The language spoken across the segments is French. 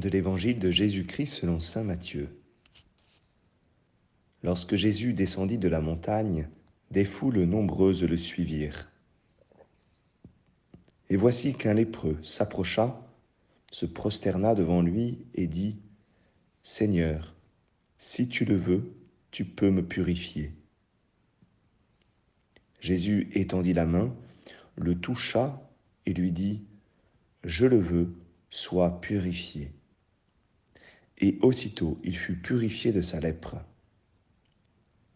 de l'évangile de Jésus-Christ selon Saint Matthieu. Lorsque Jésus descendit de la montagne, des foules nombreuses le suivirent. Et voici qu'un lépreux s'approcha, se prosterna devant lui et dit, Seigneur, si tu le veux, tu peux me purifier. Jésus étendit la main, le toucha et lui dit, Je le veux, sois purifié. Et aussitôt il fut purifié de sa lèpre.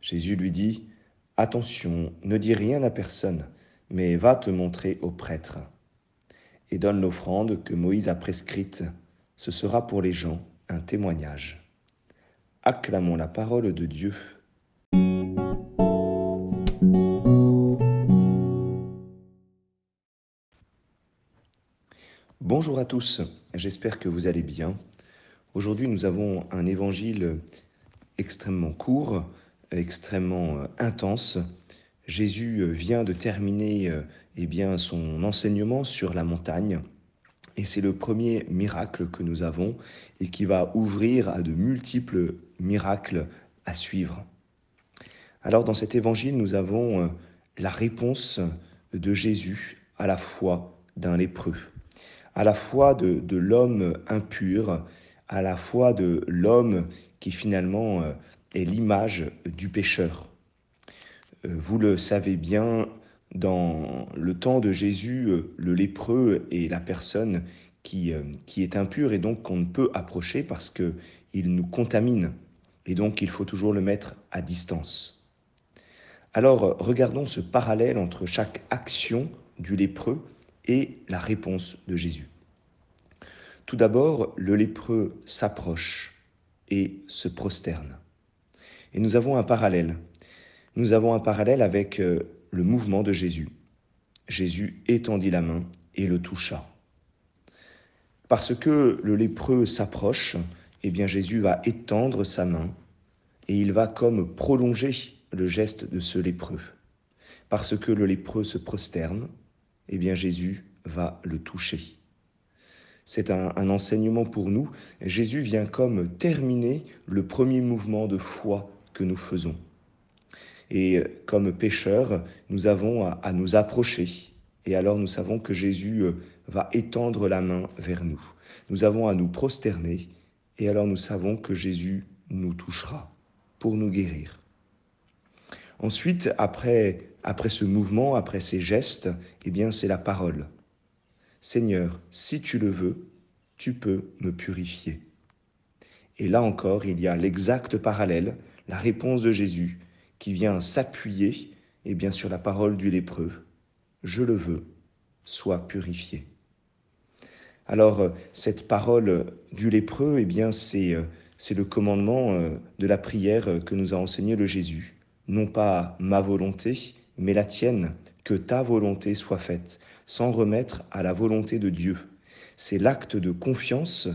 Jésus lui dit, Attention, ne dis rien à personne, mais va te montrer au prêtre. Et donne l'offrande que Moïse a prescrite. Ce sera pour les gens un témoignage. Acclamons la parole de Dieu. Bonjour à tous, j'espère que vous allez bien. Aujourd'hui nous avons un évangile extrêmement court, extrêmement euh, intense. Jésus euh, vient de terminer euh, eh bien, son enseignement sur la montagne. Et c'est le premier miracle que nous avons et qui va ouvrir à de multiples miracles à suivre. Alors dans cet évangile, nous avons la réponse de Jésus à la foi d'un lépreux à la fois de, de l'homme impur, à la fois de l'homme qui finalement euh, est l'image du pécheur. Euh, vous le savez bien, dans le temps de Jésus, euh, le lépreux est la personne qui, qui est impure et donc qu'on ne peut approcher parce qu'il nous contamine. Et donc il faut toujours le mettre à distance. Alors regardons ce parallèle entre chaque action du lépreux et la réponse de Jésus. Tout d'abord, le lépreux s'approche et se prosterne. Et nous avons un parallèle. Nous avons un parallèle avec euh, le mouvement de Jésus. Jésus étendit la main et le toucha. Parce que le lépreux s'approche, eh bien Jésus va étendre sa main et il va comme prolonger le geste de ce lépreux. Parce que le lépreux se prosterne, eh bien Jésus va le toucher. C'est un, enseignement pour nous. Jésus vient comme terminer le premier mouvement de foi que nous faisons. Et comme pécheurs, nous avons à, nous approcher. Et alors nous savons que Jésus euh, va étendre la main vers nous. Nous avons à nous prosterner. Et alors nous savons que Jésus nous touchera pour nous guérir. Ensuite, après, après ce mouvement, après ces gestes, eh bien, c'est la parole. Seigneur, si tu le veux, tu peux me purifier. Et là encore, il y a l'exact parallèle, la réponse de Jésus, qui vient s'appuyer et bien sur la parole du lépreux. Je le veux, sois purifié. Alors, euh, cette parole du lépreux, eh bien, c'est, euh, c'est le commandement euh, de la prière que nous a enseigné le Jésus. Non pas ma volonté, mais la tienne, que ta volonté soit faite, sans remettre à la volonté de Dieu. C'est l'acte de confiance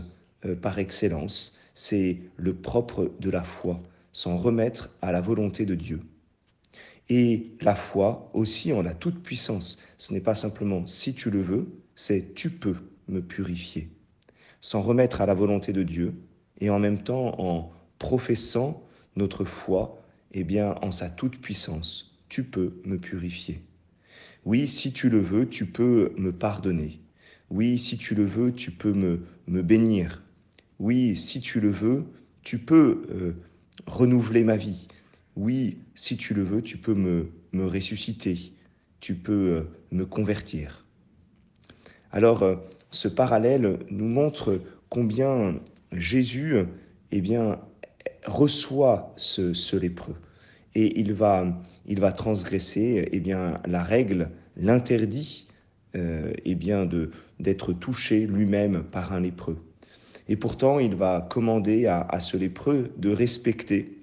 euh, par excellence, c'est le propre de la foi, sans remettre à la volonté de Dieu. Et la foi aussi en la toute-puissance, ce n'est pas simplement si tu le veux, c'est tu peux me purifier, sans remettre à la volonté de Dieu, et en même temps en professant notre foi, eh bien en sa toute-puissance, tu peux me purifier. Oui, si tu le veux, tu peux me pardonner. Oui, si tu le veux, tu peux me, me bénir. Oui, si tu le veux, tu peux euh, renouveler ma vie. Oui, si tu le veux, tu peux me, me ressusciter. Tu peux euh, me convertir. Alors, euh, ce parallèle nous montre combien Jésus eh reçoit ce lépreux et il va, il va transgresser eh bien, la règle, l'interdit euh, eh bien, de, d'être touché lui-même par un lépreux. Et pourtant, il va commander à, à ce lépreux de respecter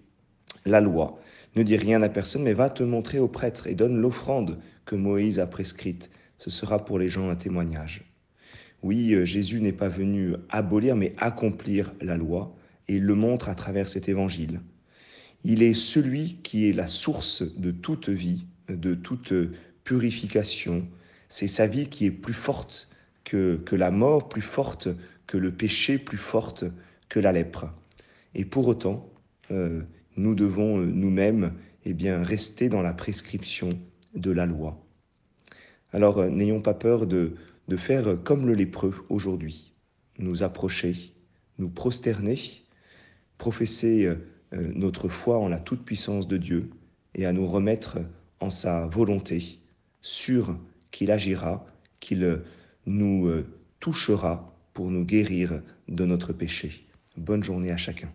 la loi. Ne dis rien à personne, mais va te montrer au prêtre et donne l'offrande que Moïse a prescrite. Ce sera pour les gens un témoignage. Oui, euh, Jésus n'est pas venu abolir, mais accomplir la loi, et il le montre à travers cet évangile. Il est celui qui est la source de toute vie, de toute purification. C'est sa vie qui est plus forte que, que la mort plus forte, que le péché plus forte que la lèpre. Et pour autant, euh, nous devons euh, nous-mêmes eh bien, rester dans la prescription de la loi. Alors euh, n'ayons pas peur de, de faire comme le lépreux aujourd'hui, nous approcher, nous prosterner, professer notre foi en la toute-puissance de Dieu et à nous remettre en sa volonté, sûr qu'il agira, qu'il nous touchera pour nous guérir de notre péché. Bonne journée à chacun.